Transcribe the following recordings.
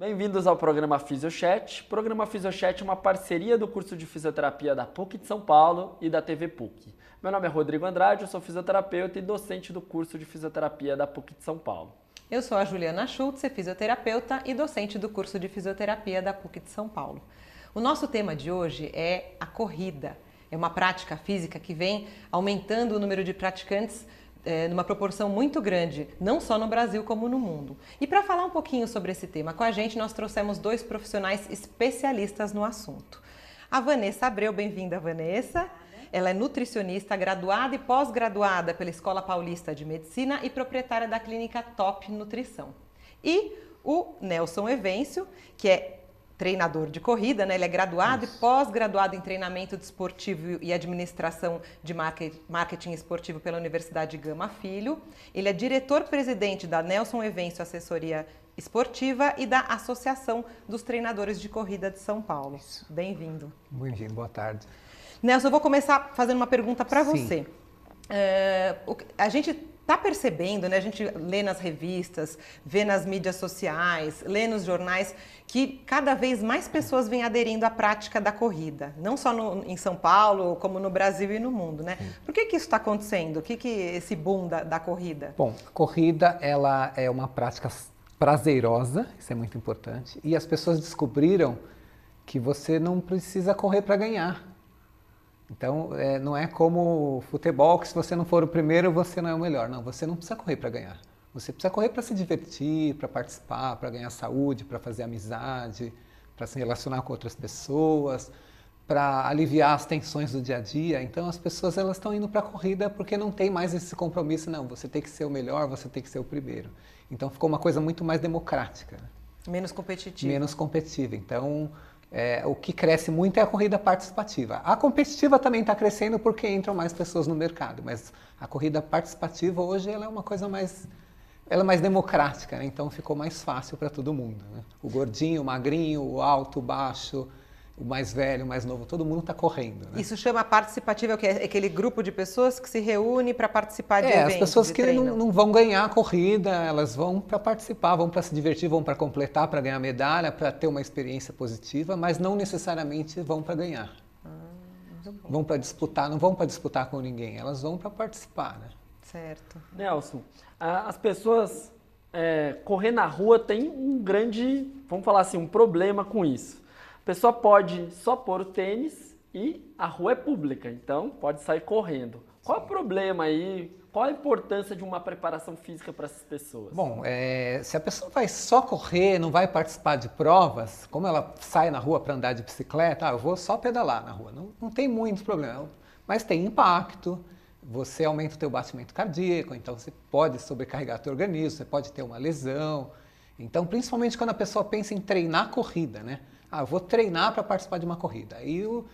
Bem-vindos ao programa Fisiochat. O programa Fisiochat é uma parceria do curso de fisioterapia da PUC de São Paulo e da TV PUC. Meu nome é Rodrigo Andrade, eu sou fisioterapeuta e docente do curso de fisioterapia da PUC de São Paulo. Eu sou a Juliana Schultz, fisioterapeuta e docente do curso de fisioterapia da PUC de São Paulo. O nosso tema de hoje é a corrida. É uma prática física que vem aumentando o número de praticantes é, numa proporção muito grande, não só no Brasil como no mundo. E para falar um pouquinho sobre esse tema com a gente, nós trouxemos dois profissionais especialistas no assunto. A Vanessa Abreu, bem-vinda, Vanessa. Ela é nutricionista, graduada e pós-graduada pela Escola Paulista de Medicina e proprietária da clínica Top Nutrição. E o Nelson Evêncio, que é treinador de corrida, né? Ele é graduado Isso. e pós-graduado em treinamento desportivo e administração de marketing esportivo pela Universidade Gama Filho. Ele é diretor-presidente da Nelson Evêncio Assessoria Esportiva e da Associação dos Treinadores de Corrida de São Paulo. Bem-vindo. Bem-vindo, boa tarde. Nelson, eu vou começar fazendo uma pergunta para você. É, a gente está percebendo, né? A gente lê nas revistas, vê nas mídias sociais, lê nos jornais que cada vez mais pessoas vêm aderindo à prática da corrida, não só no, em São Paulo, como no Brasil e no mundo, né? Por que, que isso está acontecendo? O que, que esse boom da, da corrida? Bom, corrida ela é uma prática prazerosa, isso é muito importante, e as pessoas descobriram que você não precisa correr para ganhar. Então, é, não é como futebol, que se você não for o primeiro, você não é o melhor. Não, você não precisa correr para ganhar. Você precisa correr para se divertir, para participar, para ganhar saúde, para fazer amizade, para se relacionar com outras pessoas, para aliviar as tensões do dia a dia. Então, as pessoas elas estão indo para a corrida porque não tem mais esse compromisso, não. Você tem que ser o melhor, você tem que ser o primeiro. Então, ficou uma coisa muito mais democrática. Né? Menos competitiva. Menos competitiva. Então, é, o que cresce muito é a corrida participativa. A competitiva também está crescendo porque entram mais pessoas no mercado, mas a corrida participativa hoje ela é uma coisa mais, ela é mais democrática, né? então ficou mais fácil para todo mundo. Né? O gordinho, o magrinho, o alto, o baixo, o mais velho, o mais novo, todo mundo está correndo. Né? Isso chama participativa, que é aquele grupo de pessoas que se reúne para participar de é, eventos. As pessoas que não, não, vão ganhar a corrida, elas vão para participar, vão para se divertir, vão para completar, para ganhar medalha, para ter uma experiência positiva, mas não necessariamente vão para ganhar. Ah, vão para disputar, não vão para disputar com ninguém, elas vão para participar, né? Certo. Nelson, as pessoas é, correr na rua tem um grande, vamos falar assim, um problema com isso a pessoa pode só pôr o tênis e a rua é pública, então pode sair correndo. Qual é o problema aí? Qual a importância de uma preparação física para essas pessoas? Bom, é, se a pessoa vai só correr, não vai participar de provas, como ela sai na rua para andar de bicicleta, ah, eu vou só pedalar na rua. Não, não tem muito problema, mas tem impacto. Você aumenta o teu batimento cardíaco, então você pode sobrecarregar teu organismo, você pode ter uma lesão. Então, principalmente quando a pessoa pensa em treinar corrida, né? Ah, vou treinar para participar de uma corrida. Aí o,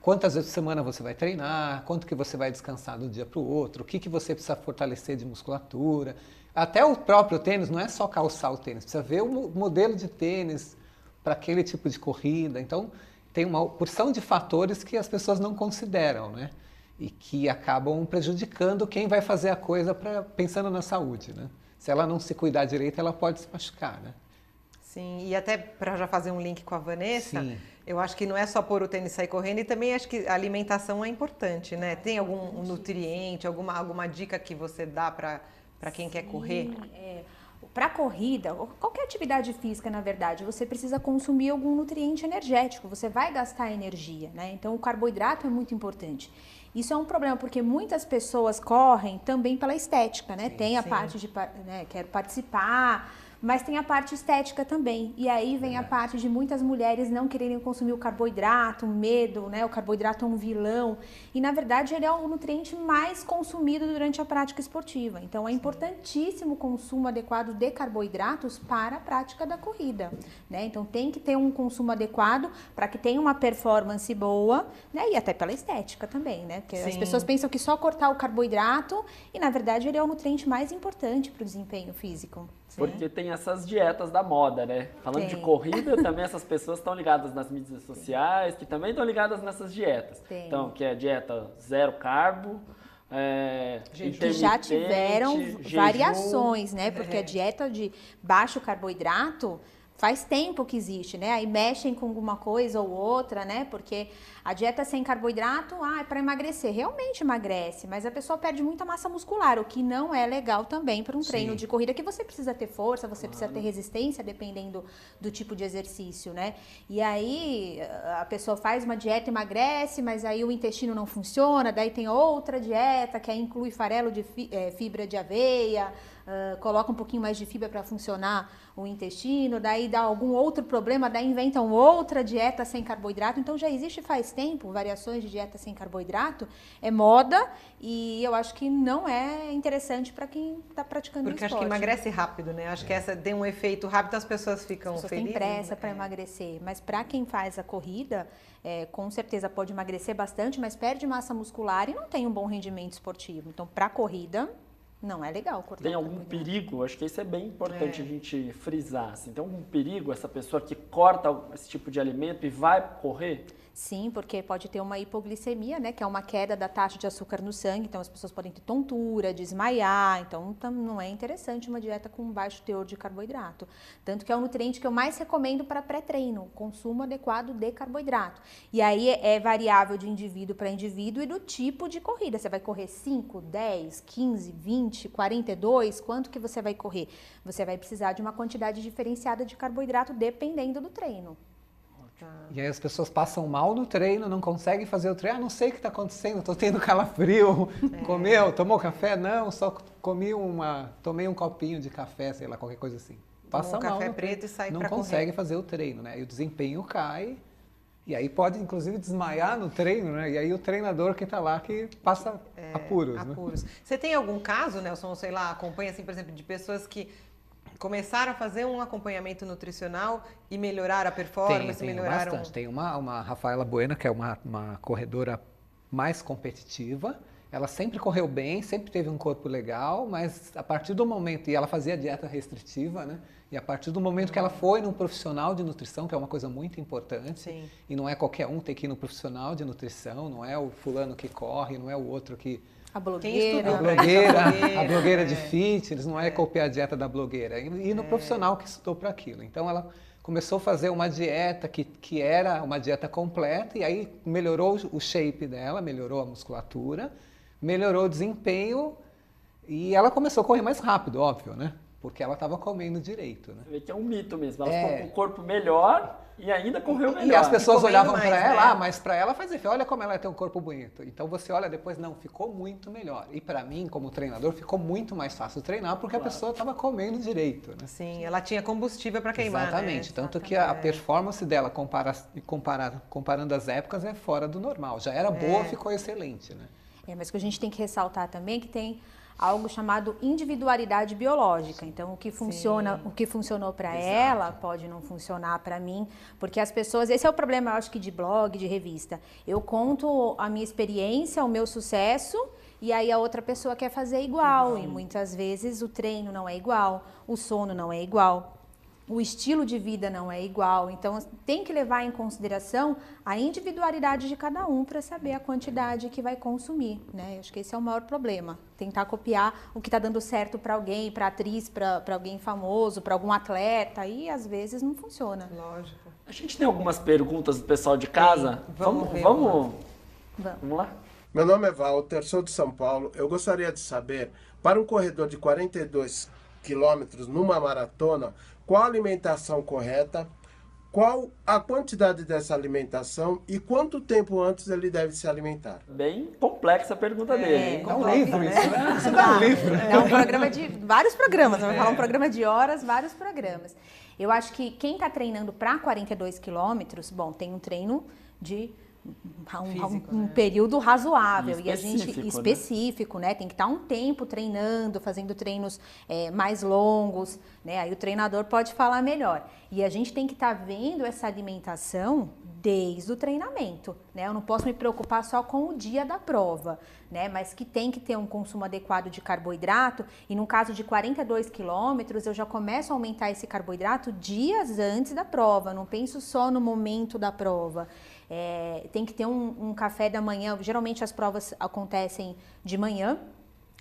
quantas vezes por semana você vai treinar, quanto que você vai descansar de um dia para o outro, o que, que você precisa fortalecer de musculatura. Até o próprio tênis, não é só calçar o tênis, precisa ver o modelo de tênis para aquele tipo de corrida. Então, tem uma porção de fatores que as pessoas não consideram, né? E que acabam prejudicando quem vai fazer a coisa pra, pensando na saúde, né? Se ela não se cuidar direito, ela pode se machucar, né? Sim, e até para já fazer um link com a Vanessa, Sim. eu acho que não é só pôr o tênis e sair correndo, e também acho que a alimentação é importante, né? Tem algum nutriente, alguma, alguma dica que você dá para quem Sim, quer correr? É. Para corrida, qualquer atividade física, na verdade, você precisa consumir algum nutriente energético, você vai gastar energia, né? Então, o carboidrato é muito importante. Isso é um problema, porque muitas pessoas correm também pela estética, né? Sim, Tem a sim. parte de, né, quero participar, mas tem a parte estética também. E aí vem a parte de muitas mulheres não quererem consumir o carboidrato, medo, né? O carboidrato é um vilão. E na verdade ele é o nutriente mais consumido durante a prática esportiva. Então é importantíssimo o consumo adequado de carboidratos para a prática da corrida, né? Então tem que ter um consumo adequado para que tenha uma performance boa, né? E até pela estética também, né? Porque Sim. as pessoas pensam que só cortar o carboidrato e na verdade ele é o nutriente mais importante para o desempenho físico. Porque tem essas dietas da moda, né? Falando tem. de corrida, também essas pessoas estão ligadas nas mídias sociais, que também estão ligadas nessas dietas. Tem. Então, que é dieta zero carbo, é, que já tiveram jejum. variações, né? Porque é. a dieta de baixo carboidrato faz tempo que existe, né? Aí mexem com alguma coisa ou outra, né? Porque a dieta sem carboidrato, ah, é para emagrecer. Realmente emagrece, mas a pessoa perde muita massa muscular, o que não é legal também para um Sim. treino de corrida, que você precisa ter força, você precisa ter resistência, dependendo do tipo de exercício, né? E aí a pessoa faz uma dieta, emagrece, mas aí o intestino não funciona, daí tem outra dieta que aí inclui farelo de eh, fibra de aveia, ah, coloca um pouquinho mais de fibra para funcionar o intestino, daí dá algum outro problema, daí inventam outra dieta sem carboidrato. Então já existe faz tempo variações de dieta sem carboidrato, é moda e eu acho que não é interessante para quem está praticando Porque o acho que esporte. emagrece rápido, né? Acho que essa tem um efeito rápido, as pessoas ficam As pessoas felizes. pressa para É. emagrecer, mas para quem faz a corrida, é, com certeza pode emagrecer bastante, mas perde massa muscular e não tem um bom rendimento esportivo. Então, para corrida, não é legal cortar Tem algum perigo? Acho que isso é bem importante É. a gente frisar. Assim. Tem algum perigo essa pessoa que corta esse tipo de alimento e vai correr? Sim, porque pode ter uma hipoglicemia, né, que é uma queda da taxa de açúcar no sangue, então as pessoas podem ter tontura, desmaiar, então não é interessante uma dieta com baixo teor de carboidrato. Tanto que é o nutriente que eu mais recomendo para pré-treino, consumo adequado de carboidrato. E aí é é variável de indivíduo para indivíduo e do tipo de corrida. Você vai correr 5, 10, 15, 20, 42, quanto que você vai correr? Você vai precisar de uma quantidade diferenciada de carboidrato dependendo do treino. E aí as pessoas passam mal no treino, não conseguem fazer o treino. Ah, não sei o que está acontecendo, estou tendo calafrio. É. Comeu, tomou café? Não, só comi uma, tomei um copinho de café, sei lá, qualquer coisa assim. Passa um mal café preto e sai Não consegue correr. fazer o treino, né? E o desempenho cai. E aí pode, inclusive, desmaiar no treino, né? E aí o treinador que está lá que passa apuros, né? É, Apuros. Você tem algum caso, Nelson, sei lá, acompanha assim, por exemplo, de pessoas que começaram a fazer um acompanhamento nutricional e melhoraram a performance, tem, tem melhoraram bastante. Tem uma, uma Rafaela Bueno, que é uma, uma corredora mais competitiva. Ela sempre correu bem, sempre teve um corpo legal, mas a partir do momento, e ela fazia dieta restritiva, né? E a partir do momento que ela foi num profissional de nutrição, que é uma coisa muito importante, Sim. e não é qualquer um ter que ir no profissional de nutrição, não é o fulano que corre, não é o outro que A a blogueira. estuda? blogueira, a blogueira, de é. fitness, não é copiar a dieta da blogueira. E e no profissional que estudou para aquilo. Então ela começou a fazer uma dieta que, que era uma dieta completa e aí melhorou o shape dela, melhorou a musculatura, melhorou o desempenho e ela começou a correr mais rápido, óbvio, né? Porque ela estava comendo direito, né? Você vê que é um mito mesmo. Ela É. ficou com o corpo melhor e ainda correu melhor. E as pessoas comendo olhavam para ela, né? ah, mas para ela faz efeito, olha como ela tem um corpo bonito. Então você olha depois, não, ficou muito melhor. E para mim, como treinador, ficou muito mais fácil treinar porque a pessoa estava comendo direito, né? Sim, ela tinha combustível para queimar, Exatamente. né? Tanto que a performance dela, compara, compara, comparando as épocas, é fora do normal. Já era boa, ficou excelente, né? É, mas o que a gente tem que ressaltar também é que tem algo chamado individualidade biológica. Então, o que funciona, o que funcionou para ela pode não funcionar para mim, porque as pessoas, esse é o problema, eu acho que de blog, de revista. Eu conto a minha experiência, o meu sucesso, e aí a outra pessoa quer fazer igual, e muitas vezes o treino não é igual, o sono não é igual. O estilo de vida não é igual, então tem que levar em consideração a individualidade de cada um para saber a quantidade que vai consumir, né? Eu Acho que esse é o maior problema. Tentar copiar o que está dando certo para alguém, para atriz, para alguém famoso, para algum atleta, e às vezes não funciona. Lógico. A gente tem algumas perguntas do pessoal de casa. Tem. Vamos Vamos, ver, vamos, Vamos. vamos lá? Meu nome é Walter, sou de São Paulo. Eu gostaria de saber, para um corredor de 42 quilômetros numa maratona, qual a alimentação correta, qual a quantidade dessa alimentação e quanto tempo antes ele deve se alimentar. Bem complexa a pergunta dele. hein? Dá um complexo, livro né? isso, né? Isso dá um livro. É um programa de vários programas, vai falar um programa de horas, vários programas. Eu acho que quem está treinando para 42 quilômetros, bom, tem um treino de um, Físico, um né? período razoável e, a gente Específico, né? né? Tem que estar um tempo treinando, fazendo treinos é, mais longos, né? Aí o treinador pode falar melhor. E a gente tem que estar vendo essa alimentação desde o treinamento, né? Eu não posso me preocupar só com o dia da prova, né? Mas que tem que ter um consumo adequado de carboidrato e no caso de 42 quilômetros eu já começo a aumentar esse carboidrato dias antes da prova. Não penso só no momento da prova. É, tem que ter um, um café da manhã. Geralmente as provas acontecem de manhã.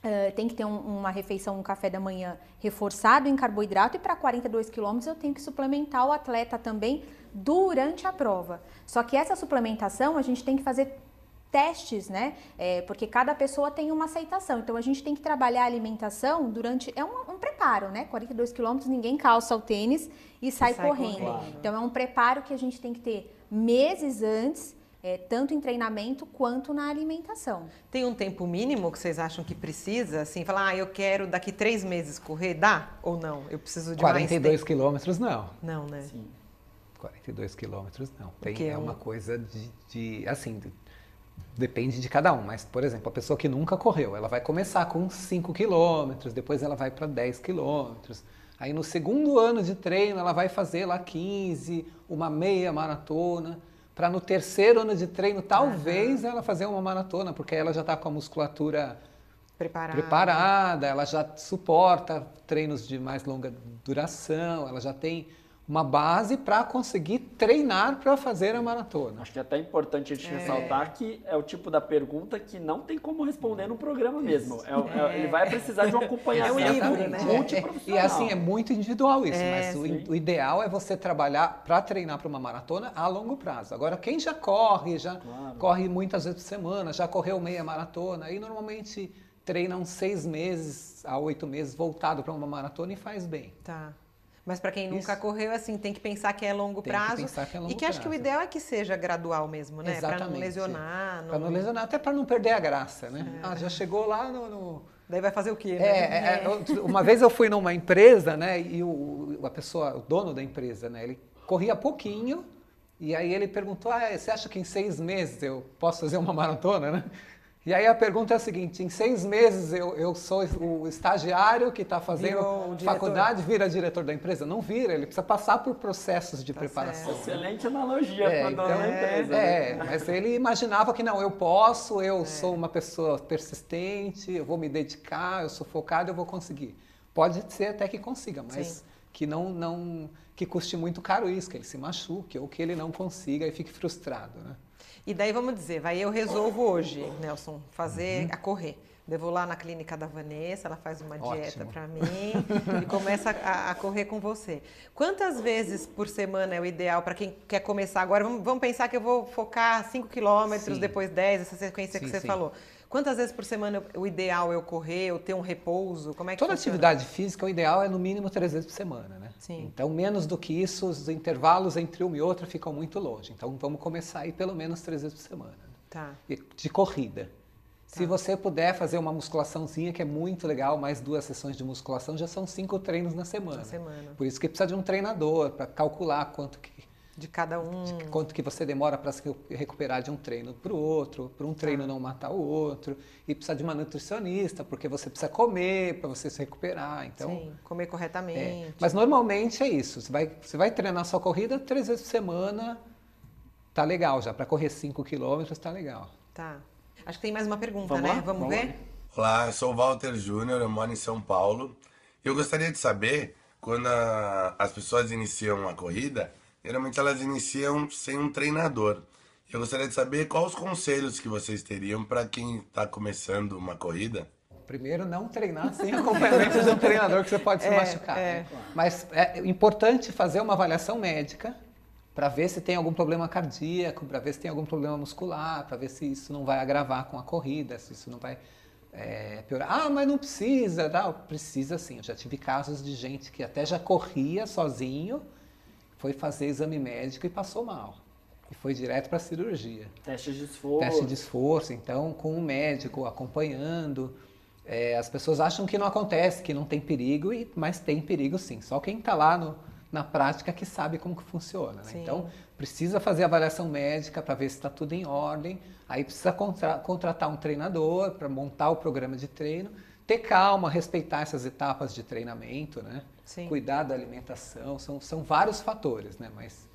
Uh, tem que ter um, uma refeição, um café da manhã reforçado em carboidrato e para 42 quilômetros eu tenho que suplementar o atleta também durante a prova. Só que essa suplementação a gente tem que fazer testes, né? É, porque cada pessoa tem uma aceitação. Então a gente tem que trabalhar a alimentação durante. É um, um preparo, né? 42 quilômetros, ninguém calça o tênis e sai, sai correndo. correndo. Então é um preparo que a gente tem que ter meses antes é, tanto em treinamento quanto na alimentação. Tem um tempo mínimo que vocês acham que precisa? Assim, falar, ah, eu quero daqui três meses correr, dá ou não? Eu preciso de 42 quilômetros, não. Não, né? Sim. 42 quilômetros, não. Tem, é uma coisa de, de assim, depende de cada um, mas, por exemplo, a pessoa que nunca correu, ela vai começar com 5 quilômetros, depois ela vai para 10 quilômetros, aí no segundo ano de treino ela vai fazer lá 15, uma meia maratona, para no terceiro ano de treino, talvez uhum. ela fazer uma maratona, porque ela já está com a musculatura preparada. preparada, ela já suporta treinos de mais longa duração, ela já tem uma base para conseguir treinar para fazer a maratona. Acho que é até importante a gente é. ressaltar que é o tipo da pergunta que não tem como responder no programa mesmo. É, é, ele vai precisar de um acompanhamento é um livro, né? multiprofissional. E assim, é muito individual isso, é, mas o, o, ideal é você trabalhar para treinar para uma maratona a longo prazo. Agora, quem já corre, já claro. corre muitas vezes por semana, já correu meia maratona, aí normalmente treina uns seis meses a oito meses voltado para uma maratona e faz bem. Tá. Mas para quem nunca Isso. correu, assim, tem que pensar que é longo tem prazo. Que pensar que é longo e que prazo. acho que o ideal é que seja gradual mesmo, né? Para não lesionar. Para não lesionar, até para não perder a graça, né? É. Ah, já chegou lá no, no... Daí vai fazer o quê? Né? É, é, uma vez eu fui numa empresa, né? E o, a pessoa, o dono da empresa, né? Ele corria pouquinho e aí ele perguntou: ah, você acha que em seis meses eu posso fazer uma maratona, né? E aí a pergunta é a seguinte: em seis meses eu, eu sou o estagiário que está fazendo faculdade, vira diretor da empresa? Não vira, ele precisa passar por processos de tá preparação. Certo. Excelente analogia é, para então, da empresa. É, né? mas ele imaginava que não, eu posso, eu é. sou uma pessoa persistente, eu vou me dedicar, eu sou focado, eu vou conseguir. Pode ser até que consiga, mas Sim. que não, não que custe muito caro isso, que ele se machuque ou que ele não consiga e fique frustrado, né? E daí vamos dizer, vai eu resolvo hoje, Nelson, fazer uhum. a correr. Devo lá na clínica da Vanessa, ela faz uma dieta para mim e começa a, a, correr com você. Quantas vezes por semana é o ideal para quem quer começar agora? Vamos, vamos, pensar que eu vou focar 5 quilômetros, depois 10, essa sequência sim, que você sim. falou. Quantas vezes por semana o ideal é eu correr, eu ter um repouso? Como é que Toda funciona? atividade física, o ideal é no mínimo três vezes por semana, né? Sim. Então, menos do que isso, os intervalos entre uma e outra ficam muito longe. Então, vamos começar aí pelo menos três vezes por semana. Tá. De corrida. Tá. Se você puder fazer uma musculaçãozinha, que é muito legal, mais duas sessões de musculação, já são cinco treinos na semana. Na semana. Por isso que precisa de um treinador para calcular quanto que de cada um. De quanto que você demora para se recuperar de um treino para o outro, para um treino ah. não matar o outro. E precisa de uma nutricionista, porque você precisa comer para você se recuperar. Então, Sim, comer corretamente. É. Mas normalmente é isso. Você vai, você vai treinar sua corrida três vezes por semana, tá legal já. Para correr 5 quilômetros, tá legal. Tá. Acho que tem mais uma pergunta, vamos né? Lá? Vamos, vamos ver? Olá, eu sou o Walter Júnior, eu moro em São Paulo. Eu gostaria de saber, quando a, as pessoas iniciam a corrida, geralmente elas iniciam sem um treinador. Eu gostaria de saber quais os conselhos que vocês teriam para quem está começando uma corrida. Primeiro, não treinar sem acompanhamento de um treinador que você pode se é, machucar. É. Né? Mas é importante fazer uma avaliação médica para ver se tem algum problema cardíaco, para ver se tem algum problema muscular, para ver se isso não vai agravar com a corrida, se isso não vai é, piorar. Ah, mas não precisa. Não, precisa sim. Eu já tive casos de gente que até já corria sozinho foi fazer exame médico e passou mal. E foi direto para a cirurgia. Teste de esforço. Teste de esforço, então, com o médico acompanhando. É, as pessoas acham que não acontece, que não tem perigo, e, mas tem perigo sim. Só quem está lá no, na prática que sabe como que funciona. Né? Então, precisa fazer avaliação médica para ver se está tudo em ordem. Aí precisa contra, contratar um treinador para montar o programa de treino. Ter calma, respeitar essas etapas de treinamento, né? Sim. cuidar da alimentação, são, são vários fatores, né? Mas...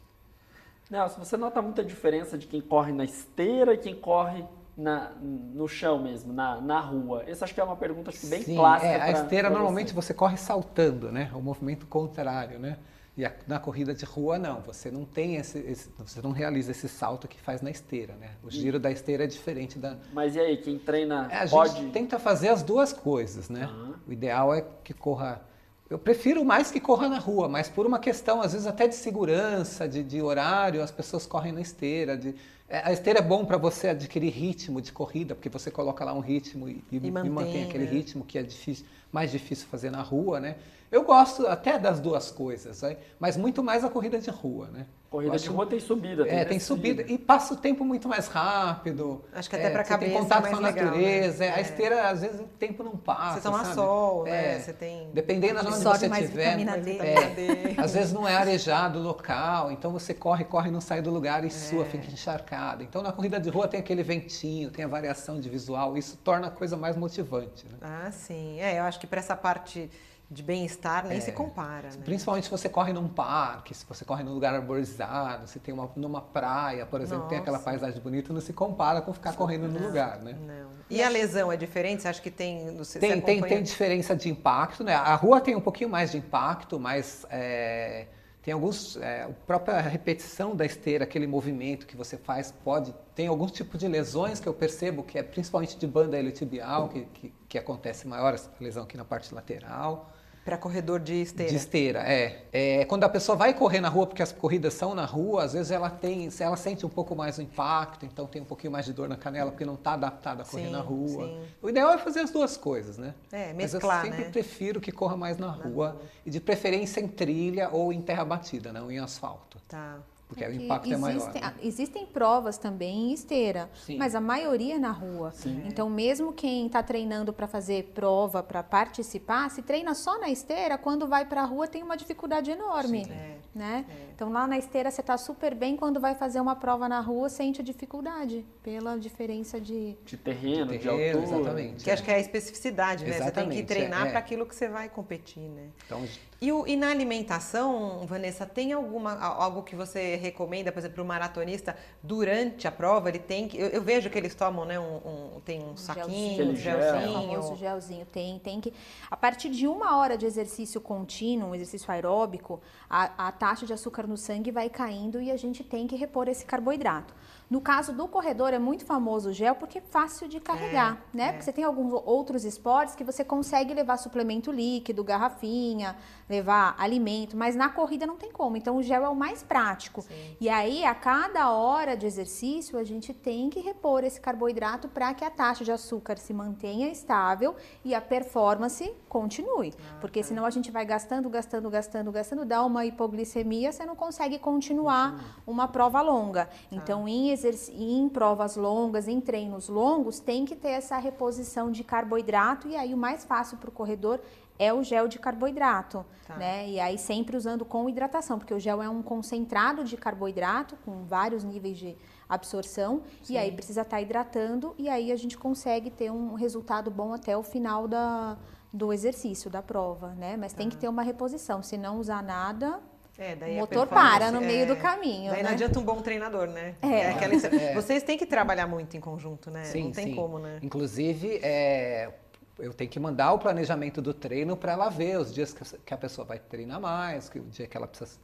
Nelson, você nota muita diferença de quem corre na esteira e quem corre na, no chão mesmo, na, na rua? Essa acho que é uma pergunta acho que bem Sim, clássica. É, a esteira normalmente você. você corre saltando, né? O movimento contrário, né? E a, na corrida de rua, não, você não tem esse, esse, você não realiza esse salto que faz na esteira, né? O giro da esteira é diferente da. Mas e aí, quem treina É, a pode. gente tenta fazer as duas coisas, né? Aham. O ideal é que corra. Eu prefiro mais que corra na rua, mas por uma questão, às vezes, até de segurança, de, de horário, as pessoas correm na esteira. de- é, A esteira é bom para você adquirir ritmo de corrida, porque você coloca lá um ritmo e, e- e mantém, mantém, aquele né? ritmo que é difícil, mais difícil fazer na rua, né? Eu gosto até das duas coisas, né? mas muito mais a corrida de rua, né? Corrida Eu de acho- rua tem subida. é, tem descida. subida e passa o tempo muito mais rápido. Acho que até é, pra você cabeça tem contato é com a legal, natureza. né? é, A É. esteira, às vezes, o tempo não passa. Você toma sabe? sol, né? É, Você tem- Dependendo de onde você estiver. É, às vezes não é arejado o local, então você corre, corre, não sai do lugar e É. sua, fica encharcada. Então na corrida de rua tem aquele ventinho, tem a variação de visual, isso torna a coisa mais motivante. Né? Ah, sim. É, eu acho que para essa parte de bem-estar nem É. se compara, né? Principalmente se você corre num parque, se você corre num lugar arborizado, se tem uma numa praia, por exemplo, tem aquela Nossa. paisagem bonita, não se compara com ficar correndo no lugar, né? Não. E a lesão é diferente? Você acha que tem... Você, Tem, você tem, tem diferença de impacto, né? A rua tem um pouquinho mais de impacto, mas é, tem alguns. É, a própria repetição da esteira, aquele movimento que você faz, pode. Tem alguns tipos de lesões que eu percebo que é principalmente de banda iliotibial, que, que, que acontece maior essa lesão aqui na parte lateral. Para corredor de esteira. De esteira, é. é. Quando a pessoa vai correr na rua, porque as corridas são na rua, às vezes ela tem, ela sente um pouco mais o impacto, então tem um pouquinho mais de dor na canela, porque não está adaptada a correr Sim, na rua. sim. O ideal é fazer as duas coisas, né? É, Mas mesclar, eu sempre né? prefiro que corra mais na rua, e de preferência em trilha ou em terra batida, não em asfalto, Tá. Porque o que impacto é maior. existem, né? existem provas também em esteira, Sim. mas a maioria é na rua. Então, mesmo quem está treinando para fazer prova, para participar, se treina só na esteira, quando vai para a rua tem uma dificuldade enorme. É. Né? Então, lá na esteira você está super bem, quando vai fazer uma prova na rua, sente dificuldade pela diferença de. De terreno, de, Terreno, altura. exatamente. Que acho que é a especificidade, né? Você tem que Exatamente, treinar é. para aquilo que você vai competir, né? Então, E, o- e na alimentação, Vanessa, tem alguma algo que você recomenda, por exemplo, para o maratonista durante a prova? Ele tem que. Eu, eu vejo que eles tomam, né? Um, um- tem um saquinho, Aquele um gel. O gelzinho. famoso gelzinho. Tem, tem que. A partir de uma hora de exercício contínuo, um exercício aeróbico, a, a taxa de açúcar no sangue vai caindo e a gente tem que repor esse carboidrato. No caso do corredor, é muito famoso o gel porque é fácil de carregar, né? é. Porque você tem alguns outros esportes que você consegue levar suplemento líquido, garrafinha, levar alimento, mas na corrida não tem como. Então o gel é o mais prático. E aí, a cada hora de exercício, a gente tem que repor esse carboidrato para que a taxa de açúcar se mantenha estável e a performance continue. Porque senão a gente vai gastando, gastando, gastando, gastando, dá uma hipoglicemia, você não consegue continuar uma prova longa. Então, em, em provas longas, em treinos longos, tem que ter essa reposição de carboidrato e aí o mais fácil para o corredor é o gel de carboidrato, Tá. né? E aí sempre usando com hidratação, porque o gel é um concentrado de carboidrato com vários níveis de absorção e aí precisa estar hidratando e aí a gente consegue ter um resultado bom até o final da, do exercício, da prova, né? Mas tem que ter uma reposição, se não usar nada, É, daí o motor para no meio é. do caminho, Daí não né? adianta um bom treinador, né? É. aquela- Vocês têm que trabalhar muito em conjunto, né? Sim, não tem sim. como, né? Inclusive, é, eu tenho que mandar o planejamento do treino para ela ver os dias que, a pessoa vai treinar mais, que o dia que ela precisa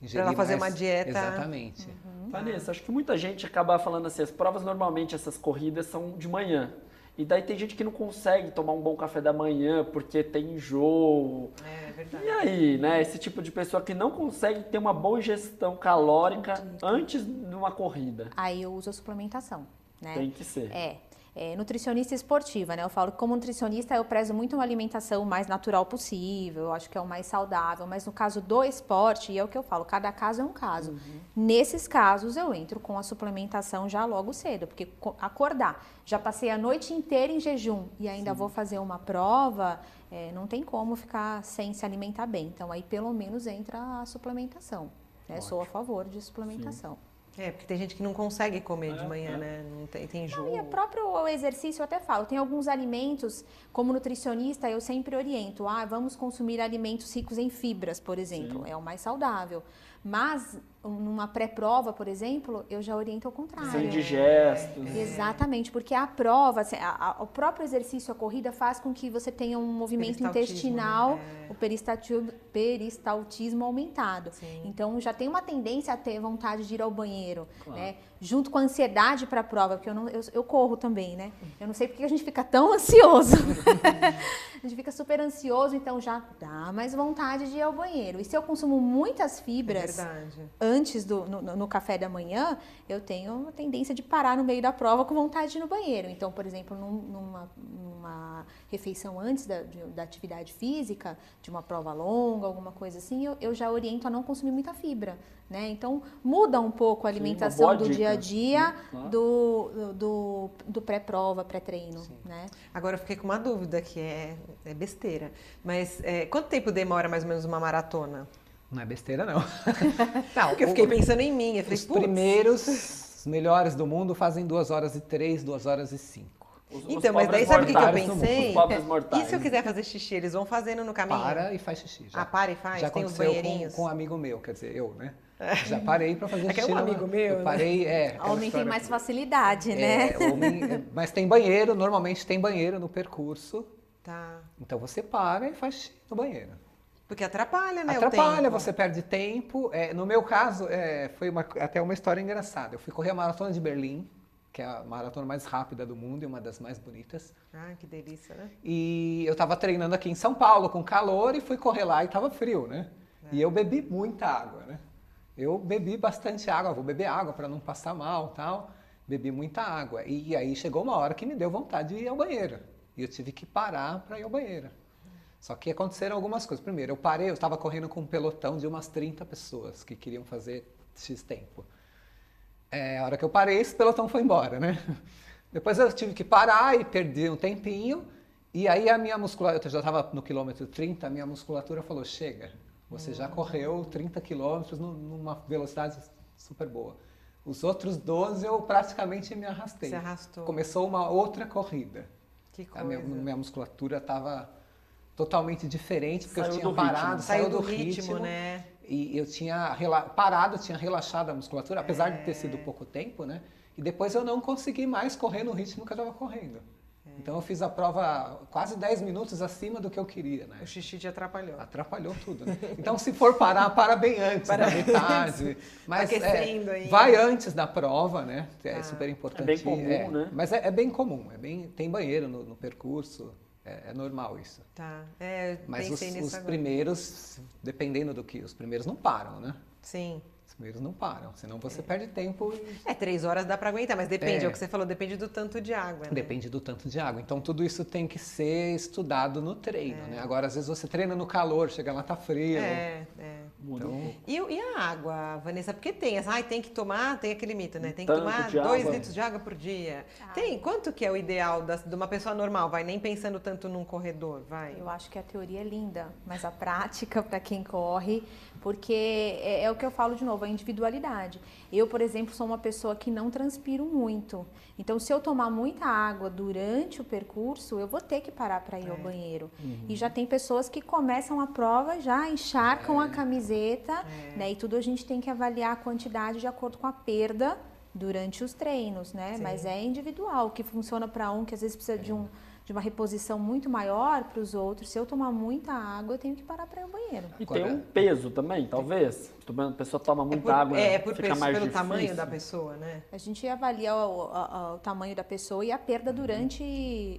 ingerir ela fazer mais- uma dieta. Exatamente. Vanessa, acho que muita gente acaba falando assim, as provas normalmente, essas corridas são de manhã. E daí tem gente que não consegue tomar um bom café da manhã porque tem enjoo. É verdade. E aí, né? Esse tipo de pessoa que não consegue ter uma boa ingestão calórica antes de uma corrida. Aí eu uso a suplementação, né? Tem que ser. É, é, nutricionista esportiva, né? Eu falo que como nutricionista eu prezo muito uma alimentação mais natural possível, eu acho que é o mais saudável, mas no caso do esporte, e é o que eu falo, cada caso é um caso. Nesses casos eu entro com a suplementação já logo cedo, porque co- acordar, já passei a noite inteira em jejum e ainda vou fazer uma prova, é, não tem como ficar sem se alimentar bem. Então aí pelo menos entra a suplementação. Né? Sou a favor de suplementação. É, porque tem gente que não consegue comer de manhã, né? Não tem, tem enjoo. E o próprio exercício eu até falo, tem alguns alimentos, como nutricionista, eu sempre oriento, ah, vamos consumir alimentos ricos em fibras, por exemplo, é o mais saudável. Mas numa pré-prova, por exemplo, eu já oriento ao contrário. Sem digestos. Exatamente, porque a prova, assim, a- a- o próprio exercício, a corrida, faz com que você tenha um movimento Peristaltismo, intestinal, né? É. o peristati- peristaltismo aumentado. Sim. Então já tem uma tendência a ter vontade de ir ao banheiro, né? Junto com a ansiedade para a prova, porque eu, não, eu, eu corro também, né? Eu não sei porque a gente fica tão ansioso. a gente fica super ansioso, então já dá mais vontade de ir ao banheiro. E se eu consumo muitas É fibras verdade. Antes do no, no- café da manhã, eu tenho uma tendência de parar no meio da prova com vontade de ir no banheiro. Então, por exemplo, num- numa, numa refeição antes da, de- da atividade física, de uma prova longa, alguma coisa assim, eu, eu já oriento a não consumir muita fibra. Né? Então, muda um pouco a Sim, alimentação boa do dica. dia a dia Sim, claro. do, do, do, do pré-prova, pré-treino. Né? Agora eu fiquei com uma dúvida que é, é besteira. Mas é, quanto tempo demora mais ou menos uma maratona? Não é besteira, não. Não, porque eu fiquei pensando em mim. Eu falei, Os "Putz, primeiros, os melhores do mundo fazem 2 horas e 3, 2 horas e 5. Os- os Então, mas daí sabe o que, que eu pensei? Os. E se eu quiser fazer xixi, eles vão fazendo no caminho? Para e faz xixi. Já, Ah, para e faz? Já Tem os aconteceu banheirinhos? com, com um amigo meu, quer dizer, eu, né? Já parei pra fazer É que é xixi. um numa- amigo meu, Eu né? parei, é. Homem tem mais facilidade, né? É, homem- é, mas tem banheiro, normalmente tem banheiro no percurso. Tá. Então você para e faz xixi no banheiro. Porque atrapalha, né? Atrapalha, você perde tempo. É, no meu caso, é, foi uma- até uma história engraçada. Eu fui correr a maratona de Berlim, que é a maratona mais rápida do mundo e uma das mais bonitas. Ah, que delícia, né? E eu estava treinando aqui em São Paulo com calor e fui correr lá e estava frio, né? E eu bebi muita água, né? Eu bebi bastante água, vou beber água para não passar mal, tal. Bebi muita água. E aí chegou uma hora que me deu vontade de ir ao banheiro. E eu tive que parar para ir ao banheiro. Só que aconteceram algumas coisas. Primeiro, eu parei, eu estava correndo com um pelotão de umas 30 pessoas que queriam fazer X tempo. É, a hora que eu parei, esse pelotão foi embora, né? Depois eu tive que parar e perdi um tempinho. E aí a minha musculatura, eu já estava no quilômetro 30, a minha musculatura falou, chega, você já correu 30 quilômetros num- numa velocidade super boa. Os outros 12 eu praticamente me arrastei. Começou uma outra corrida. Que A coisa. minha, minha musculatura estava totalmente diferente, porque Saiu eu tinha do parado, ritmo. saiu, Saiu do do ritmo, ritmo, né? E eu tinha rela- parado, tinha relaxado a musculatura, apesar de ter É. sido pouco tempo, né? E depois eu não consegui mais correr no ritmo que eu estava correndo. É. Então eu fiz a prova quase 10 minutos acima do que eu queria, né? O xixi te atrapalhou. Atrapalhou tudo, né? Então, se for parar, para bem antes, Para na bem metade. Mas Aquecendo é, ainda. vai antes da prova, né? É Ah. super importante. É bem comum, é. né? Mas é, é bem comum, é bem, tem banheiro no, no percurso, é, é normal isso. Tá. É, Mas os, os primeiros, dependendo do que, os primeiros não param, né? Sim. Os primeiros não param, senão você perde tempo e É, três horas dá pra aguentar, mas depende, é, É. o que você falou, depende do tanto de água, né? Depende do tanto de água. Então tudo isso tem que ser estudado no treino, É. né? Agora, às vezes você treina no calor, chega lá tá frio. É, é. Muda um pouco. E, e a água, Vanessa? Porque tem essa, ai, tem que tomar, tem aquele mito, né? Tem que tomar dois água. litros de água por dia. Ah. Tem, quanto que é o ideal das- de uma pessoa normal, vai? Nem pensando tanto num corredor, vai. Eu acho que a teoria é linda, mas a prática para quem corre, porque é, é o que eu falo de novo, a individualidade. Eu, por exemplo, sou uma pessoa que não transpiro muito. Então, se eu tomar muita água durante o percurso, eu vou ter que parar para ir ao banheiro. E já tem pessoas que começam a prova já encharcam a camiseta, né? E tudo a gente tem que avaliar a quantidade de acordo com a perda durante os treinos, né? Sim. Mas é individual, o que funciona para um que às vezes precisa de um de uma reposição muito maior para os outros. Se eu tomar muita água, eu tenho que parar para ir ao banheiro. E Agora- tem um peso também, talvez. A pessoa toma É muita por, água, é, é por fica peso, mais pelo difícil. tamanho da pessoa, né? A gente avalia o, a- o tamanho da pessoa e a perda durante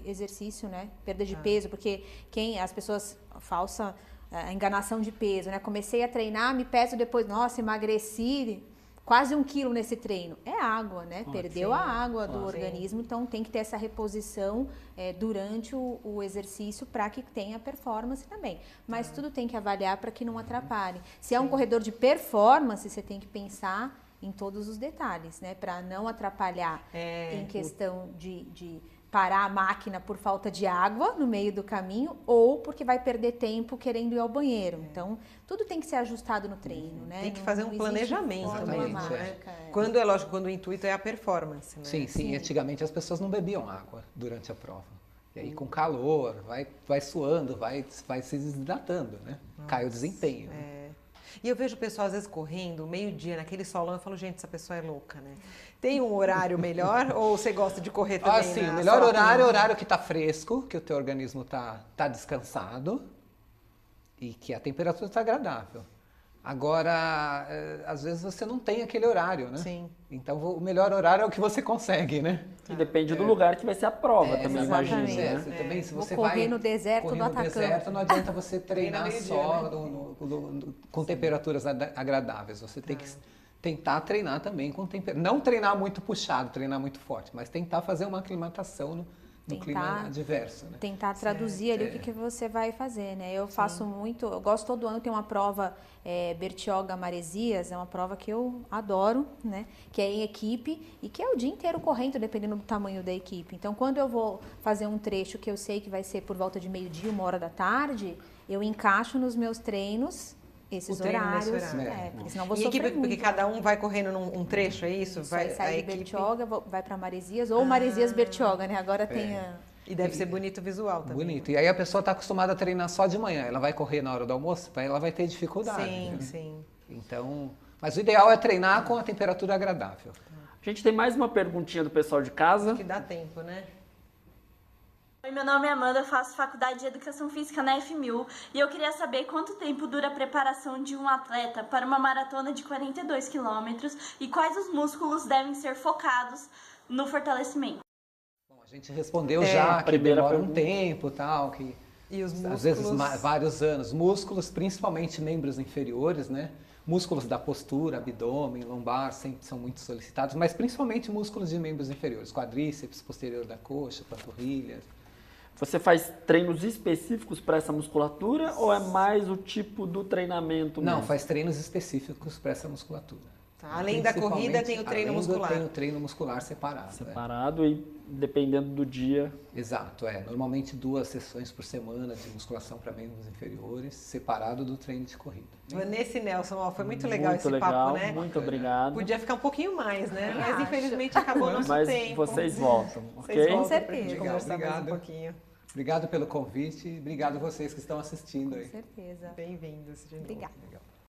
exercício, né? Perda de peso, porque quem as pessoas falsa eh, a enganação de peso, né? Comecei a treinar, me peso depois, nossa, emagreci quase um quilo nesse treino. É água, né? Perdeu a água do Sim. organismo, então tem que ter essa reposição eh, durante o, o exercício para que tenha performance também. Mas tudo tem que avaliar para que não atrapalhe. Se é um corredor de performance, você tem que pensar em todos os detalhes, né? Para não atrapalhar É, em o- questão de, de parar a máquina por falta de água no meio do caminho ou porque vai perder tempo querendo ir ao banheiro. Então, tudo tem que ser ajustado no treino, né? Tem que fazer não um planejamento fórmula também, mágica, é. Quando é lógico, quando o intuito é a performance, né? Sim, sim, Antigamente as pessoas não bebiam água durante a prova. E aí com calor, vai, vai suando, vai, vai se desidratando, né? Cai o desempenho. Né? E eu vejo o pessoal às vezes correndo, meio-dia, naquele solão, eu falo, gente, essa pessoa é louca, né? Tem um horário melhor ou você gosta de correr também? Ah, sim, o melhor horário é o horário que está fresco, que o teu organismo está tá descansado e que a temperatura está agradável. Agora, eh, às vezes você não tem aquele horário, né? Sim. Então o melhor horário é o que você consegue, né? E depende do lugar que vai ser a prova também, exatamente. imagina. É, né? você também, se Vou você correr vai no deserto correr no Atacama. deserto, não adianta você treinar só né? no- no- no- com temperaturas ad- agradáveis. Você tem que tentar treinar também com temperatura. Não treinar muito puxado, treinar muito forte, mas tentar fazer uma aclimatação no, no Tentar- clima adverso. Né? tentar traduzir ali o que, que você vai fazer, né? Eu faço muito, eu gosto todo ano tem uma prova é, Bertioga Maresias, é uma prova que eu adoro, né? Que é em equipe e que é o dia inteiro correndo, dependendo do tamanho da equipe. Então, quando eu vou fazer um trecho que eu sei que vai ser por volta de meio-dia, uma hora da tarde, eu encaixo nos meus treinos esses horários, horário. é, porque senão vou E equipe, porque muito. cada um vai correndo num um trecho, é isso? Isso, aí sai a de equipe- Bertioga, vai para Maresias, ou Maresias Bertioga, né? Agora tem a... E deve ser bonito o visual também. Bonito. E aí a pessoa está acostumada a treinar só de manhã. Ela vai correr na hora do almoço, ela vai ter dificuldade. Sim, né? sim. Então, mas o ideal é treinar com a temperatura agradável. A gente tem mais uma perguntinha do pessoal de casa. Que dá tempo, né? Oi, meu nome é Amanda, eu faço faculdade de Educação Física na FMU e eu queria saber quanto tempo dura a preparação de um atleta para uma maratona de 42 quilômetros e quais os músculos devem ser focados no fortalecimento. Bom, a gente respondeu É, já que primeira demora um pergunta. tempo tal, que E os músculos. às vezes vários anos. Músculos, principalmente membros inferiores, né? Músculos da postura, abdômen, lombar, sempre são muito solicitados, mas principalmente músculos de membros inferiores, quadríceps, posterior da coxa, panturrilhas. Você faz treinos específicos para essa musculatura ou é mais o tipo do treinamento Não, mesmo? faz treinos específicos para essa musculatura. Tá, além da corrida, tem o treino além do- muscular. Tem o treino muscular separado. é. Separado e dependendo do dia. Exato, é. Normalmente duas sessões por semana de musculação para membros inferiores, separado do treino de corrida. Vanessa e Nelson, ó, foi muito legal muito esse legal, papo, né? muito obrigado. Podia ficar um pouquinho mais, né? Mas infelizmente acabou o nosso Mas tempo. vocês voltam, Vocês ok? voltam Com certeza. Legal, conversar mais um obrigado. pouquinho. Obrigado pelo convite e obrigado a vocês que estão assistindo aí. Com certeza. Bem-vindos de novo. Obrigada. Legal.